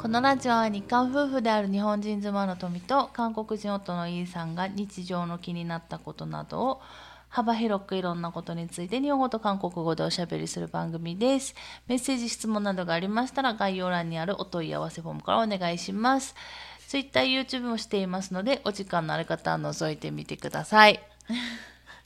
このラジオは日韓夫婦である日本人妻の富と韓国人夫のイーさんが日常の気になったことなどを幅広くいろんなことについて日本語と韓国語でおしゃべりする番組です。メッセージ、質問などがありましたら概要欄にあるお問い合わせフォームからお願いします。Twitter、YouTube もしていますのでお時間のある方は覗いてみてください。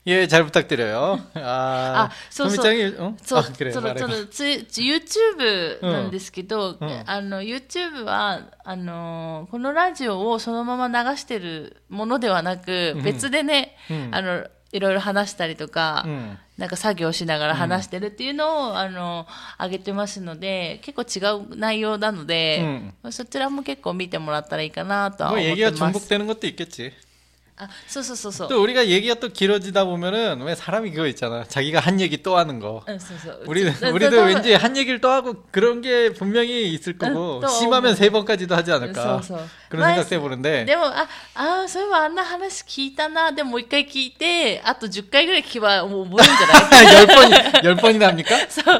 예, 잘 부탁드려요. 아, 아, 소- 소- 소미짱이, 어? そう、 아, 그래, その 말해봐. そのつ YouTube なんですけど、うんあの YouTube はあのこのラジオをそのまま流してるものではなく、別でね、うんあのいろいろ話したりとか、うんなんか作業しながら話してるっていうのを、あの上げてますので結構違う内容なので、そちらも結構見てもらったらいいかなとは 뭐 思って 얘기가 ます。 중복되는 것도 있겠지. 아, 소소소소. 또 우리가 얘기가 또 길어지다 보면은 왜 사람이 그거 있잖아. 자기가 한 얘기 또 하는 거. 우리는 우리도 왠지 한 얘기를 또 하고 그런 게 분명히 있을 거고 심하면 세 번까지도 하지 않을까. 소소. 그런 생각도 해보는데 でも、あ、あーそういえばあんな話聞いたな。でももう一回聞いて、あと10回ぐらい聞けばもう覚えるんじゃない 열 번이 열 번이나 합니까?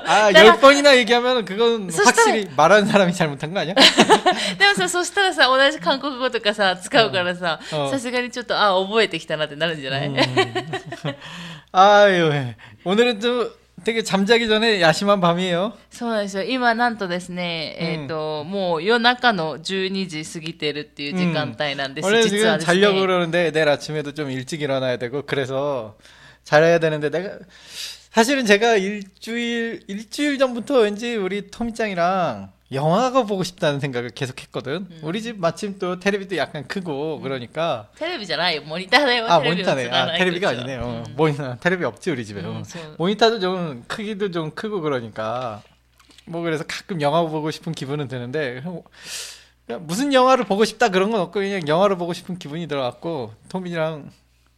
아, 내가- 열 번이나 얘기하면 그건 소스타- 확실히 말하는 사람이 잘못한 거 아니야? でもさ、そしたらさ、同じ韓国語とかさ、使うからさ、うんさすがにちょっと、あ、覚えてきたなってなるんじゃない、 아유, 예. 오늘은 좀 되게 잠자기 전에 야심한 밤이에요. そうなんですよ。今、なんとですね、えっ、と、もう夜中の12時過ぎてるっていう時間帯なんです。 원래 実は 지금 です 자려고 ね。 그러는데 내일 아침에도 좀 일찍 일어나야 되고 그래서 잘해야 되는데 내가 사실은 제가 일주일 일주일 전부터 왠지 우리 토미짱이랑 영화가 보고 싶다는 생각을 계속 했거든. 우리 집 마침 또 테레비도 약간 크고 그러니까 テレビじゃないよ。モニターだよ。 아 テレビ映 모니터네. ら 아 ない 테레비가 でしょ 아니네. 어, 모니터 테레비 없지 우리 집에. 음, 어. 저- 모니터도 좀 크기도 좀 크고 그러니까 뭐 그래서 가끔 영화 보고 싶은 기분은 드는데 그냥 무슨 영화를 보고 싶다 그런 건 없고 그냥 영화를 보고 싶은 기분이 들어갖고 토미랑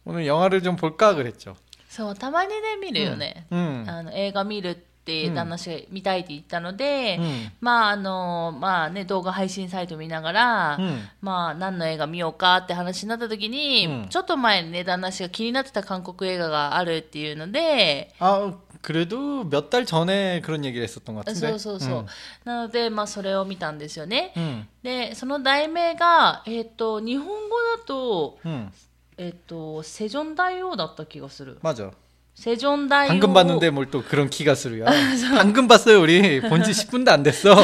오늘 영화를 좀 볼까 그랬죠. そう、たまにね、見るよね。 음. あの映画見る ってうん旦那氏が見たいって言ったので、 음. まああのまあね動画配信サイト見ながら、 음. まあ何の映画見ようかって話になった時に、うんちょっと前にね旦那氏が気になってた韓国映画があるっていうので 아 그래도 몇 달 전에 그런 얘기를 했었던 것 そ 같은데. うそうそう、なのでまあそれを見たんですよね、 음. でその題名がえっ、と日本語だと 음. えっ、とセジョン大王だった気がする 맞아. セジョン大王 방금 봤는데 뭘 또 그런 키가 수루야. 방금 봤어요 우리 본 지 10분도 안 됐어.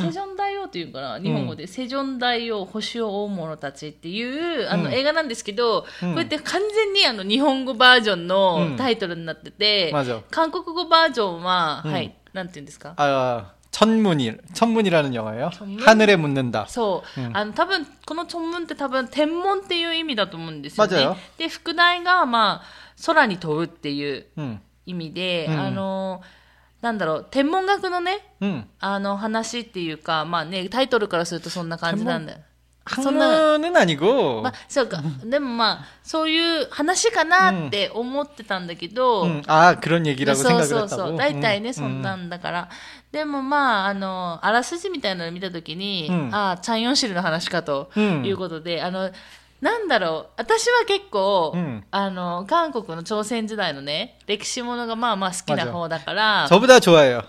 セジョン大王っていうかな日本語で、セジョン大王星を追う者たちっていうあの、うん映画なんですけど、うんこうやって完全にあの日本語バージョンうのんタイトルになってて、 맞아. 韓国語バージョンは、うんはいなんて言うんですか 아 천문이 천문이라는 영화예요. 천문? 하늘에 묻는다. そう、うんあの多分このチョンムンって多分天文っていう意味だと思うんですよね。 맞아요 で副題がまあ 空に飛ぶっていう意味で、うん、あのなんだろう天文学のね、うん、あの話っていうかまあねタイトルからするとそんな感じなんだよ。そんな何語、まあ、そうか。でもまあそういう話かなって思ってたんだけど、うん。うん、ああ黒にぎらそうそうそう。大体ね、うん、そんなんだから、でもまああのあらすじみたいなの見た時に、ああチャンヨンシルの話かということで、あのなんだろう、私は結構、うんあの、韓国の朝鮮時代のね、歴史ものがまあまあ好きな方だから、 저보다 좋아해요.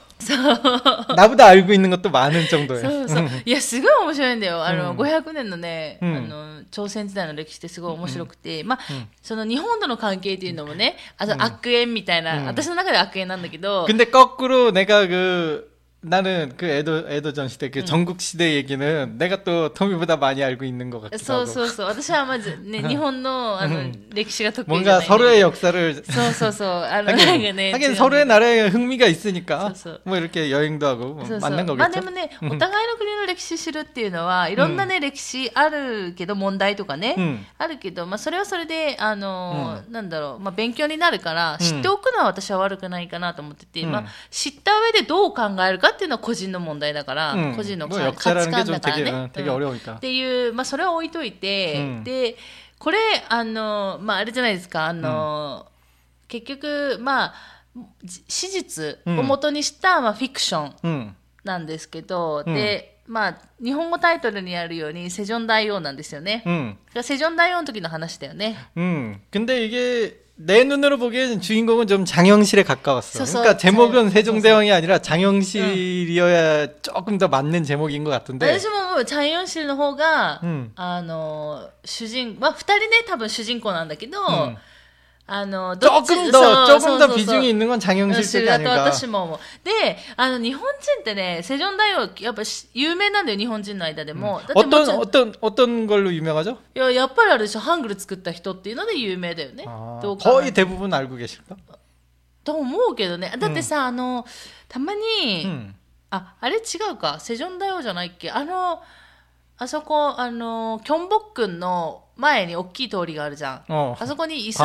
나보다 알고 있는 것도 많은 정도예요. そうそう。いや、すごい面白いんだよ。あの、うん500年のね、うんあの、朝鮮時代の歴史ってすごい面白くて、まあ、その日本との関係っていうのもね、あと悪縁みたいな、うん私の中では悪縁なんだけど、 근데 거꾸로 내가 그 나는 그 에도 에도전 시대 그 전국 시대 얘기는 내가 또 토미보다 많이 알고 있는 것 같기도 そう 하고 そうそう。私はまずね、日本の、あの、歴史が得意じゃ 뭔가 ないんだけど。 서로의 역사를 そうそうそう。あの、なんか 하긴, ね。 하긴 違う 서로의 나라에 흥미가 있으니까 네, そうそう。 뭐 이렇게 여행도 하고 뭐 そうそう 만난 まあ 거겠죠. でもね、お互いの国の歴史知るっていうのは、いろんなね、歴史あるけど、問題とかね、うんあるけど、まあそれはそれで、あのーなんだろう、まあ勉強になるから、うん知っておくのは私は悪くないかなと思ってて、うんまあ知った上でどう考えるか っていうのは個人の問題だから、 음, 個人の 뭐 か価値 역사라는 게 観 좀 だから 되게 ね。 어, 되게 うん 어려우니까. っていう、まあそれは置いといて、うんで、これ、あの、まああれじゃないですか、あの、結局、まあ、じ史実を元にした、まあフィクション 음. なんですけど、うんで、まあ、日本語タイトルにあるように、セジョン大王なんですよね。 음. セジョン大王の時の話だよね。 음. 근데 이게 내 눈으로 보기에는 주인공은 좀 장영실에 가까웠어. 서서- 그러니까 제목은 서- 세종대왕이 아니라 장영실이어야 조금 더 맞는 제목인 것 같은데. 私ももうチャンヨンシルの方が、うんあの主人まあ二人ね多分主人公なんだけど、 음. あのどっち 조금 そ 더 う 조금 そう 더 そうそう 비중이 있는 건 장영실 知る 쪽이 だと 아닐까. 私も思う。で、あの、日本人ってね、セジョン大王、やっぱし有名なんだよ、日本人の間でも。だってもち 어떤 ろん 어떤 어떤 걸로 유명하죠? いや、やっぱりあるでしょ、ハングル作った人っていうので有名だよね。 아, どうかな 거의 대부분 알고 계실까? と思うけどね。だってさ、あの、たまに、 음. あ、あれ違うか、セジョン大王じゃないっけあの、あそこ、あの、キョンボックンの 前に大きい通りがあるじゃん。あそこにイスン、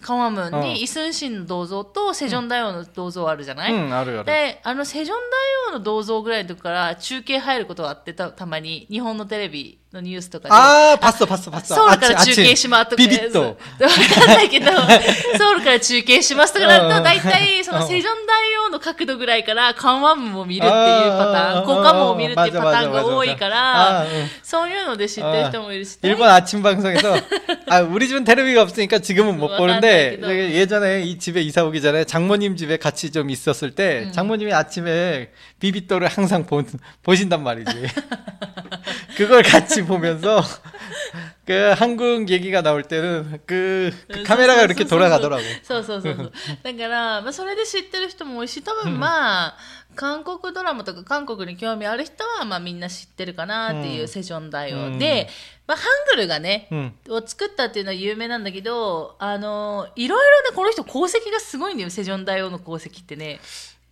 カワム？にイスンシンの銅像とセジョン大王の銅像あるじゃない、うんうん、あるある。で、あのセジョン大王の銅像ぐらいの時から中継入ることがあってた、たまに日本のテレビのニュースとかで。ああ、パストパストパスト。ソウルから中継しますとか。ビビッと。わかんないけど、ソウルから中継しますとかだと、大体そのセジョン大 の角度ぐらいから緩和部も見るっていうパターン、効果部も見るっていうパターンが多いから、そういうので知ってる人もいるし。일본 아침 방송에서 아, 우리 집은 테레비가 없으니까 지금은 못 보는데 예전에 이 집에 이사 오기 전에 장모님 집에 같이 좀 있었을 때 장모님이 아침에 비비또를 항상 본, 보신단 말이지. 그걸 같이 보면서 그 한국 얘기가 나올 때는 그, 그 카메라가 이렇게 돌아가더라고. そうそうそうそう。だから、まあ、それで知ってる人も多いし、多分まあ、韓国ドラマとか韓国に興味ある人は、まあみんな知ってるかなっていううんセジョン大王、うんで、まあハングルがね、 응. を作ったっていうのは有名なんだけど、あの、いろいろね、この人功績がすごいんだよ、セジョン大王の功績ってね。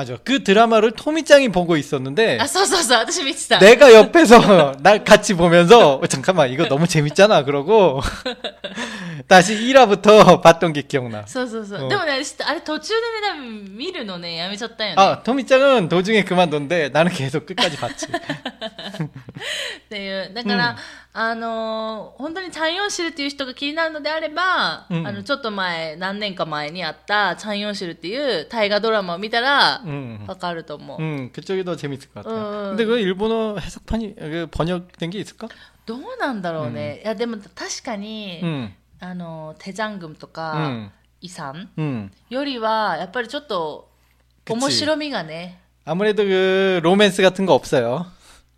맞아. 그 드라마를 토미짱이 보고 있었는데. 아, 써써써. 아저씨 미치다. 내가 옆에서 날 같이 보면서 어, 잠깐만 이거 너무 재밌잖아. 그러고 다시 1화부터 봤던 게 기억나. 써써써. 어. 근데 아래 도중에 미루노네. 야매쳤다요. 아, 토미짱은 도중에 그만뒀는데 나는 계속 끝까지 봤지. 네. 그러니까 あのー本当にチャン・ヨンシルっていう人が気になるのであれば、うんあのちょっと前何年か前にあったチャン・ヨンシルっていう大河ドラマを見たら 음. わかると思う、 음, 그쪽이 더 재밌을 것 같아요. 음. 근데 그 일본어 해석판이 그 번역된 게 있을까? どうなんだろうね、いやでも確かに、 음. あのテジャングムとか、 음. イサン 음. よりはやっぱりちょっと 그치 面白みがね 아무래도 그 로맨스 같은 거 없어요.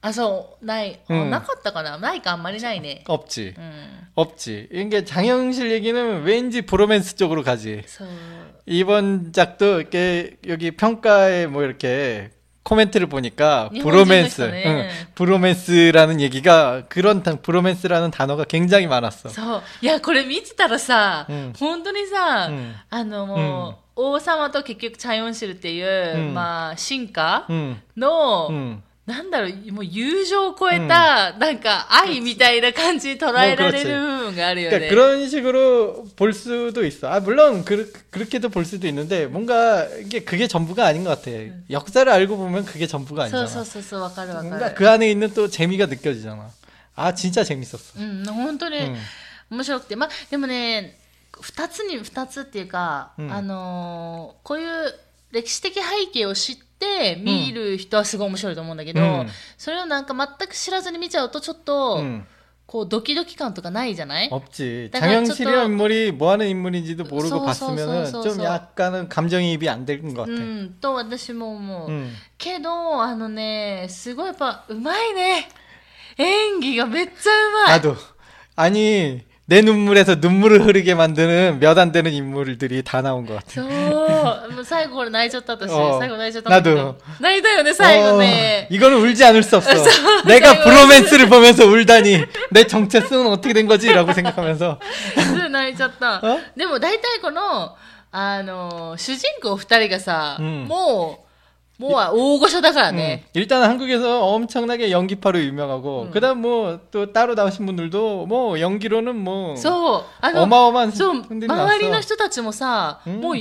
あそうない、あうんなかったかなないかあんまりないね 없지. うん 없지. 이게 장영실 얘기는 왠지 브로맨스 쪽으로 가지. そう 이번 작도 이렇게 여기 평가에 뭐 이렇게 코멘트를 보니까 일본인 브로맨스, 했어, 네. 응, 브로맨스라는 얘기가 그런 단- 브로맨스라는 단어가 굉장히 많았어. そういやこれ見てたらさ、うん本当にさ、うんあのもう、王様と結局チャヨンシルっていう、うんまあ進化 응, の、 응. なんだろうもう友情を超えた、なんか愛みたいな感じに捉えられる部分があるよね。 그러니까 그런 식으로 볼 수도 있어. 아 물론 그, 그렇게도 볼 수도 있는데 뭔가 이게 그게 전부가 아닌 것 같아. 역사를 알고 보면 그게 전부가 そう 아니잖아. そうそうそうわかるわか 뭔가 る。 그 안에 있는 또 재미가 느껴지잖아. 아 진짜 재밌었어. うん本当にうん面白くて、まあでもね二つに二つっていうか、うんあのーこういう歴史的背景を知って 見る人はすごい面白いと思うんだけど、うんそれをなんか全く知らずに見ちゃうとちょっと、 응. こうドキドキ感とかないじゃない 없지. 내가 장영실이라는 좀 인물이 뭐 하는 인물인지도 모르고 소, 소, 봤으면은 소, 소, 좀 소. 약간은 감정이입이 안 되는 것 う 같아. んと私も思う、 응. けどあのねすごいやっぱうまいね演技がめっちゃうまい 나도. 아니, 내 눈물에서 눈물을 흐르게 만드는 몇 안 되는 인물들이 다 나온 것 같아. そう。もう最後これ泣いちゃった私。お最後泣いちゃったんだけどなど。泣いたよね、最後ね 어, 。 이거는 울지 않을 수 없어. 저- 내가 저- 브로맨스를 보면서 울다니 내 정체성은 어떻게 된 거지라고 생각하면서 すぐ泣いちゃったあ。でも大体この、あの、主人公二人がさ、うんもう、 もうは大御所だから 음, ね。 일단 한국에서 엄청나게 연기파로 유명하고 음. 그다음 뭐 또 따로 나오신 분들도 뭐 연기로는 뭐 そう。あの、 어마어마한 そう、 분들이 周りの 나왔어. 人たちもさ、うんもう、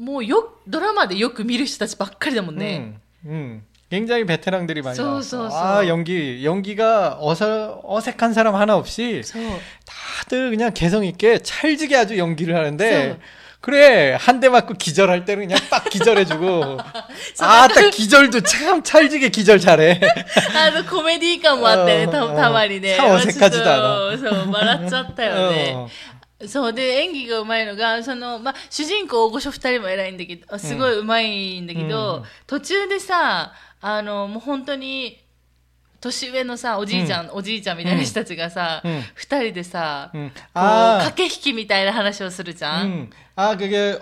もうよ、ドラマでよく見る人たちばっかりだもんね。 음, 음. 굉장히 베테랑들이 많이 쏘, 나왔어. 쏘, 쏘. 아 연기 연기가 어서, 어색한 사람 하나 없이 そう。 다들 그냥 개성 있게 찰지게 아주 연기를 하는데 쏘. 그래 한 대 맞고 기절할 때는 그냥 빡 기절해주고 쏘. 아딱 기절도 참 찰지게 기절 잘해. あの、コメディ感もあってね、たうんたまにね。さおせっかちだなそう、そう笑っちゃったよね。 어. そうで演技がうまいのがその、まあ、主人公大御所2人も偉いんだけどすごいうまいんだけど、うん途中でさあのもう本当に 年上のさおじいちゃん、おじいちゃんみたいな人たちがさ、うん2人でさ、 음. こう 아 駆け引きみたいな話をするじゃん、 음. 아 그게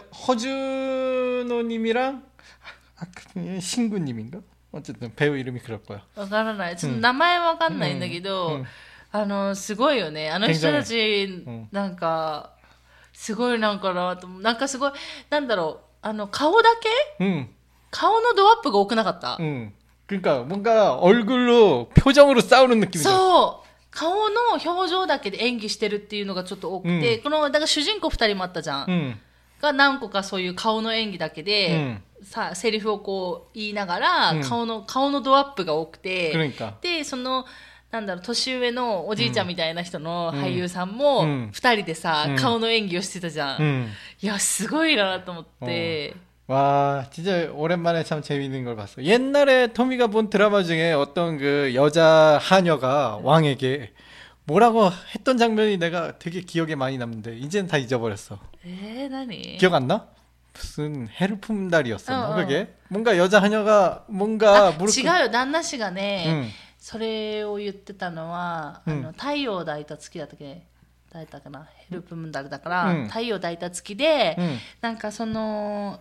허준호님이랑 아, 그 신구님인가? 어쨌든 배우 이름이 그럴 거야. わからないちょっうんと名前わかんないんだけど、うんあのすごいよねあの人たち、んなんかすごいなんかなと思うなんかすごいなんだろうあの顔だけ 음, 顔のドアップが多くなかった、 음. 그러니까 뭔가 얼굴로 표정으로 싸우는 느낌이죠. そう顔の表情だけで演技してるっていうのがちょっと多くて、このだから主人公2人もあったじゃん、 음, が何個かそういう顔の演技だけで、さセリフをこう言いながら、うん顔の顔のドアップが多くて、 그러니까. でそのなんだろう年上のおじいちゃんみたいな人のうん俳優さんもうん2人でさ、うん顔の演技をしてたじゃん、 음. いやすごいなと思って、 와, 진짜 오랜만에 참 재밌는 걸 봤어. 옛날에 토미가 본 드라마 중에 어떤 그 여자 하녀가 왕에게 뭐라고 했던 장면이 내가 되게 기억에 많이 남는데 이제는 다 잊어버렸어. えー、何 기억 안 나? 무슨 해를 품 달이었었나 어, 어. 그게? 뭔가 여자 하녀가 뭔가 あ 무릎 違うよ旦那氏がね、 응. それを言ってたのは、うんあの太陽を抱いた月だったっけ抱いたかなヘルプムンダルだから、うん太陽を抱いた月で、 응. なんかその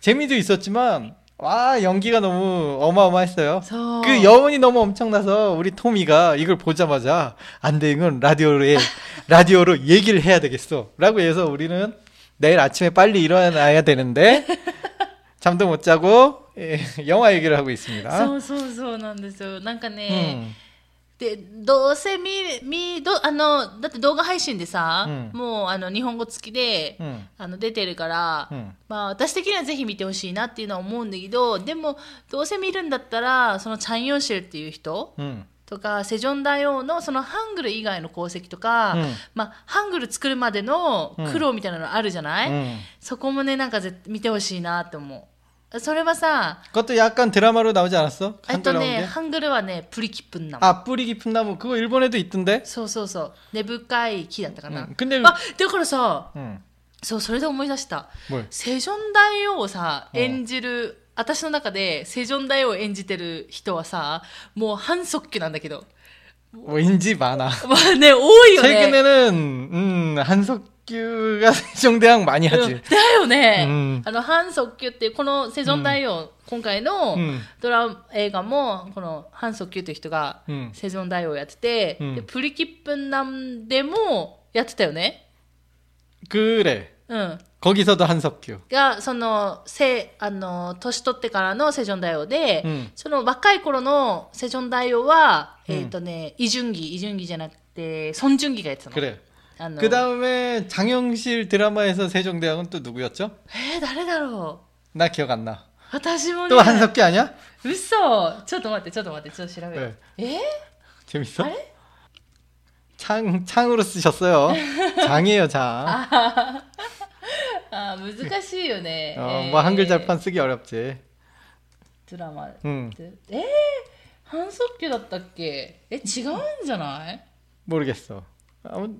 재미도 있었지만, 와, 연기가 너무 어마어마했어요. そう 그 여운이 너무 엄청나서 우리 토미가 이걸 보자마자, 안 돼, 이건 라디오에, 라디오로 얘기를 해야 되겠어. 라고 해서 우리는 내일 아침에 빨리 일어나야 되는데, 잠도 못 자고, 예, 영화 얘기를 하고 있습니다. そうそうそうなんですよなんかね、 음. でどうせみみどあのだって動画配信でさ、うん、もうあの日本語付きで、うん、あの出てるから、うん、まあ、私的にはぜひ見てほしいなっていうのは思うんだけどでもどうせ見るんだったらそのチャン・ヨンシルっていう人、とかセジョン大王のそのハングル以外の功績とか、まあ、ハングル作るまでの苦労みたいなのあるじゃない、そこもねなんか見てほしいなと思う。それはさ 그것도 약간 드라마로 나오지 않았어? えっと 한글 ね 나온 게? ハングルはねプリキップンナム 아 뿌리 깊은 나무 그거 일본에도 있던데? そうそうそう根深い木だったかな、 음. 근데 あだからさ 음. そうそれで思い出した 뭘? セジョン大王をさうん演じる、私の中でセジョン大王を演じてる人はさもう反則球なんだけど 왠지 많아. まあね多いよね 최근에는 음, 한석 규가 세종대왕 많이 うん 하지. だよね、うんあの反則球っていうこのセジョン大王、今回のうんドラマ映画もこの反則球という人がうんセジョン大王をやってて、うんでプリキップンなんでもやってたよね 그래. うん 거기서도 한석규. がそのせあの年取ってからのセジョン大王で、うんその若い頃のセジョン大王は、うんえっ、とねイ・ジュンギイ・ジュンギじゃなくてソン・ジュンギがやってたの 아, 그 다음에 장영실 드라마에서 세종대왕은 또 누구였죠? 에, 나래다로. 나 기억 안 나. 아, 私もね。또 한석기 아니야? 웃어. ちょっと待って,ちょっと待って,ちょっと調べよう. 에? 재밌어? 아래? 창, 창으로 쓰셨어요. 장이에요, 장. 아, 아, 難しいよね. 네. 어, 예. 뭐 한글 잘판 쓰기 어렵지. 드라마. 음. 응. 에? 한석규だったっけ? 에, 違うんじゃない? 모르겠어. 아무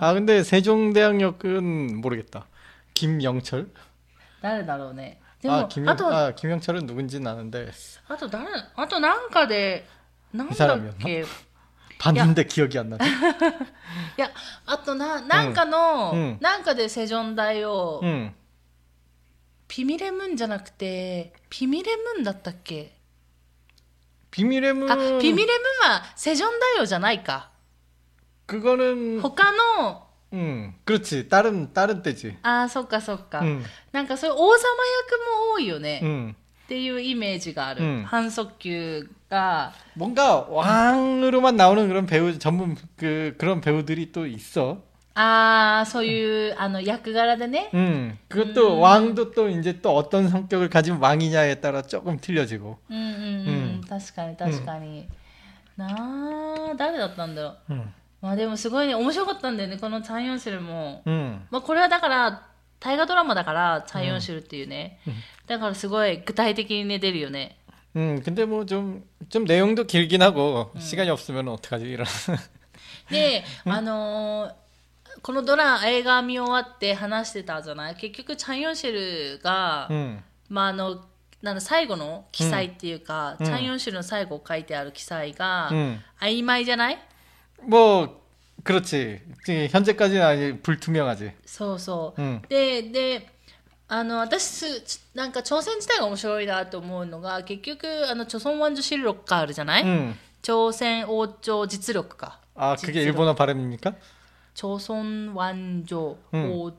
아, 근데 세종대왕역은 모르겠다. 김영철? 誰だろうね。でも、 아, あ 김영, と、 아, 김영철은 누군지는 아는데 あと誰あとなんかで、なんだっ 사람이었나? けい 봤는데 기억이 안 나네. や、あとな、なんかの、うんなんかでセジョン大を、 응. ピミレムンじゃなくて、ピミレムンだったっけ 비밀의 문 あ、ピミレムンはセジョン大王じゃないか。 그거는 호카노 음, 그렇지. 다른 다른 때지. 아, そっかそっか. 음. なんかそういう王様役も多いよね. 음. っていうイメージがある. 음. 한석규가 뭔가 왕으로만 나오는 그런 배우 전문 그 그런 배우들이 또 있어. 아, 소유, 아노, 약그가라데네? 음, 그것도 음. 왕도 또 이제 또 어떤 성격을 가진 왕이냐에 따라 조금 틀려지고. 음, 음, 음. 確かに,確かに. 음. 나, 誰だったんだろう. 음. まあでもすごいね、面白かったんだよね、このチャンヨンシルも。 응. まあこれはだから、大河ドラマだから、チャンヨンシルっていうね。だからすごい具体的にね、出るよね。 음, 근데 뭐 좀, 좀 내용도 길긴 하고, 시간이 없으면 어떡하지, 이런. で、あのーこのドラ映画見終わって話してたじゃない結局チャンヨンシルが、 음, まああのなんだ最後の記載っていうか、うんチャンヨンシルの最後書いてある記載が、 음. 曖昧じゃない 뭐, 그렇지. 지금 현재까지는 아직 불투명하지. そうそう、 음, でであの私すなんか朝鮮自体が面白いなと思うのが結局あの朝鮮王女실록があるじゃない、 음. 朝鮮王朝実力か 아, 그게 일본어 발음입니까? 朝鮮王女うん王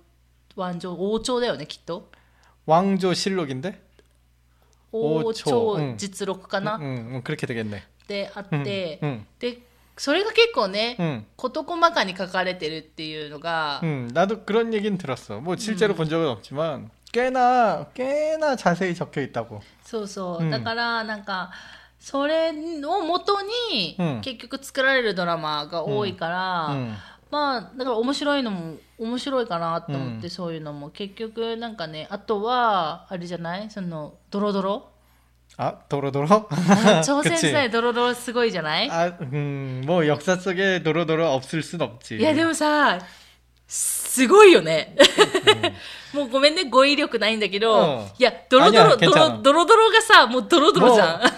王女王朝だよねきっと 왕조 실록인데? 王王朝朝うん実録かな、 음, 음, 그렇게 되겠네. であっ 음, て、 음, で それが結構ね、 음, 事細かに書かれてるっていうのが、 음. 나도 그런 얘기는 들었어. 뭐 실제로 본 적은 없지만, 꽤나, 꽤나 자세히 적혀 있다고. そうそう、うんだからなんかそれを元に、うん結局作られるドラマが多いから、 음, まあだから面白いのも面白いかなと思って、うんそういうのも結局なんかねあとはあれじゃないそのドロドロ 아, 도로도로? 朝鮮 그치. 時代ドロドロすごいじゃない、 아, 음, 뭐 역사 속에 도로도로 없을 순 없지. いやでもさすごいよね。もうごめんね、語彙力ないんだけど、うんいや、ドロドロ、あいやドロ、ドロドロがさ、もうドロドロじゃん。 뭐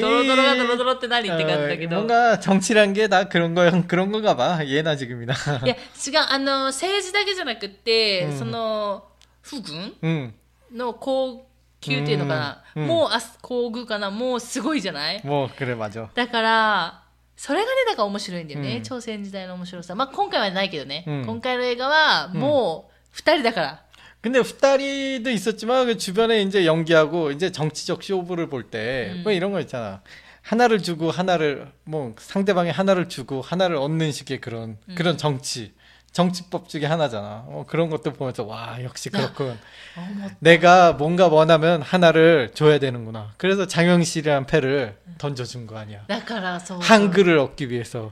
ドロドロがドロドロって何って感じだけ 어, ど。 뭔가 정치란 게 다 그런 거 그런 건가 봐. 예나 지금이나. いや、違う、あの、政治だけじゃなくって、うんその、不軍 응. の高 級っていうのかな、うんもう、あ皇宮かなもうすごいじゃない 뭐 그래 맞아. だから、それがね、だから面白いんだよね。うん朝鮮時代の面白さ。まあ、今回はないけどね。うん今回の映画は、もう、二人だから。 근데 후다리도 있었지만 그 주변에 이제 연기하고 이제 정치적 쇼부를 볼 때 음. 뭐 이런 거 있잖아. 하나를 주고 하나를 뭐 상대방에 하나를 주고 하나를 얻는 식의 그런 음. 그런 정치 정치법 중에 하나잖아. 어, 그런 것도 보면서 와 역시 그렇군. 어, 내가 뭔가 원하면 하나를 줘야 되는구나. 그래서 장영실이란 패를 던져준 거 아니야. 한글을 얻기 위해서.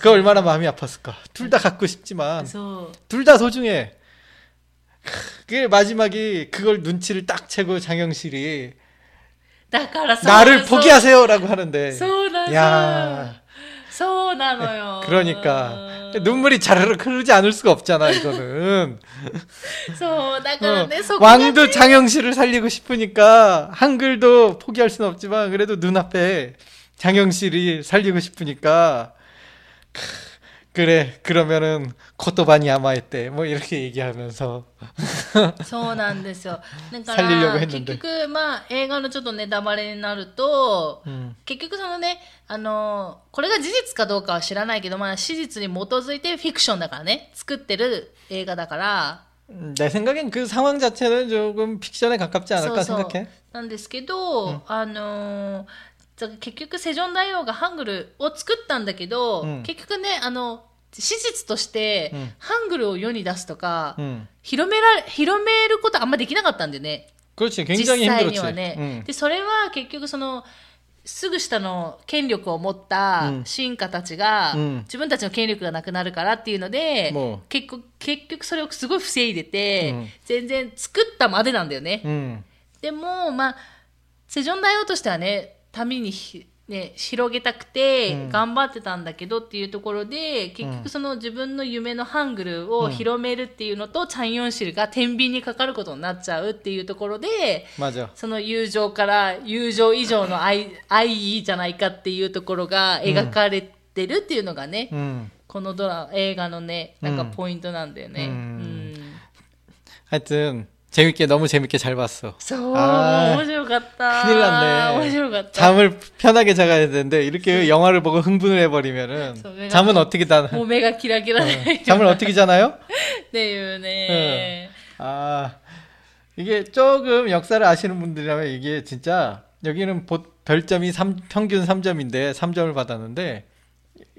그 얼마나 마음이 아팠을까. 둘 다 갖고 싶지만 둘 다 소중해. 그 마지막이 그걸 눈치를 딱 채고 장영실이 나를 포기하세요라고 하는데. 야. 그러니까. 눈물이 자르르 흐르지 않을 수가 없잖아 이거는. 어, 왕도 장영실을 살리고 싶으니까 한글도 포기할 수는 없지만 그래도 눈앞에 장영실이 살리고 싶으니까. 크. 그래 그러면은 코토바니 아마했대 뭐 이렇게 얘기하면서 そうなんですよ。だか 살리려고 ら、 했는데 結局、まあ、映画のちょっとネタバレになると、 음. 結局そのね、あの、これが事実かどうかは知らないけど、まあ、史実に基づいてフィクションだからね、作ってる映画だから、 음, 내 생각엔 그 상황 자체는 조금 픽션에 가깝지 않을까 そうそう 생각해 なんですけど、あのーじゃ 結局セジョン大王がハングルを作ったんだけど、うん、結局ねあの史実として、ハングルを世に出すとか、うん、広めら広めることあんまできなかったんだよね。実際にはね、でそれは結局そのすぐ下の権力を持った臣下たちが、自分たちの権力がなくなるからっていうので、結構結局それをすごい防いでて、全然作ったまでなんだよね。でもまあセジョン大王としてはねためにね、広げたくて頑張ってたんだけどっていうところで、うん、結局その自分の夢のハングルを広めるっていうのと、うん、チャンヨンシルが天秤にかかることになっちゃうっていうところで、その友情から友情以上の愛愛じゃないかっていうところが描かれてるっていうのがね、うん、このドラ映画のねなんかポイントなんだよね。うん、うん、 재밌게 너무 재밌게 잘 봤어. 아, 너무 좋았다. 큰일 났네. 너무 좋았다. 잠을 편하게 자가야 되는데 이렇게 영화를 보고 흥분을 해버리면은 잠은 어떻게 자나? 몸매가 기라기라. 어, 잠을 어떻게 자나요? 네, 네. 어. 아 이게 조금 역사를 아시는 분들이라면 이게 진짜 여기는 보, 별점이 3, 평균 3점인데 3점을 받았는데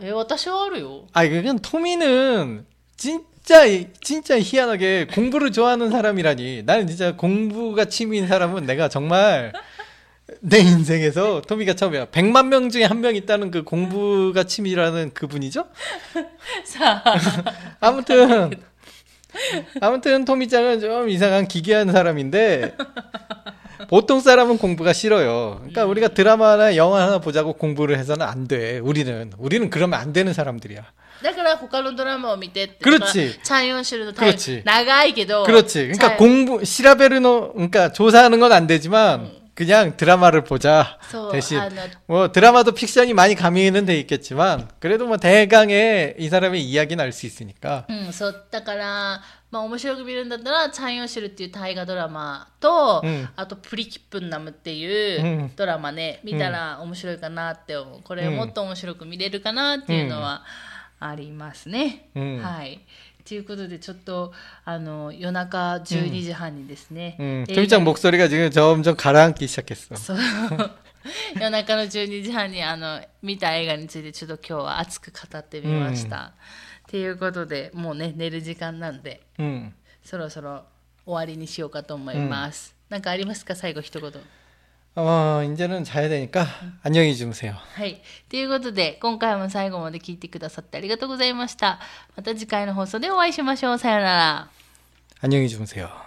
え、私はあるよ。 아, 그냥 토미는 진짜, 진짜 희한하게 공부를 좋아하는 사람이라니. 나는 진짜 공부가 취미인 사람은 내가 정말 내 인생에서 토미가 처음이야. 100만 명 중에 한 명 있다는 그 공부가 취미라는 그분이죠? さあ、 아무튼, 아무튼 토미짱은 좀 이상한 기괴한 사람인데, 보통 사람은 공부가 싫어요. 그러니까 우리가 드라마나 영화 하나 보자고 공부를 해서는 안 돼. 우리는. 우리는 그러면 안 되는 사람들이야. だから他のドラマを見てって。 그렇지 だからチャンヨンシルのタイ 그렇지 長いけど。 그렇지. 그러니까 チャン 공부, 시라베르노, 그러니까 조사하는 건 안 되지만, 그냥 드라마를 보자. そう、 대신. あの、 뭐 드라마도 픽션이 많이 가미는 돼 있겠지만, 그래도 뭐 대강의 이 사람의 이야기는 알 수 있으니까. うん、そう、だから、 まあ面白く見るんだったら、チャンヨンシルっていう大河ドラマと、うんあとプリキップンナムっていううんドラマね、見たら面白いかなって思う。これもっと面白く見れるかなっていうのはありますね。うんはい。ということで、ちょっと、あの、夜中12時半にですね。 음, 映画 토미짱 목소리가 지금 점점 가라앉기 시작했어. そう夜中の12時半にあの見た映画についてちょっと今日は熱く語ってみました。 と、いうことでもうね寝る時間なんで 음. そろそろ終わりにしようかと思います。なんかありますか最後一言。 어, 이제는 자야 되니까 안녕히 주무세요. はい。ということで今回も最後まで聞いてくださってありがとうございました。また次回の放送でお会いしましょう。さようなら。 안녕히 주무세요.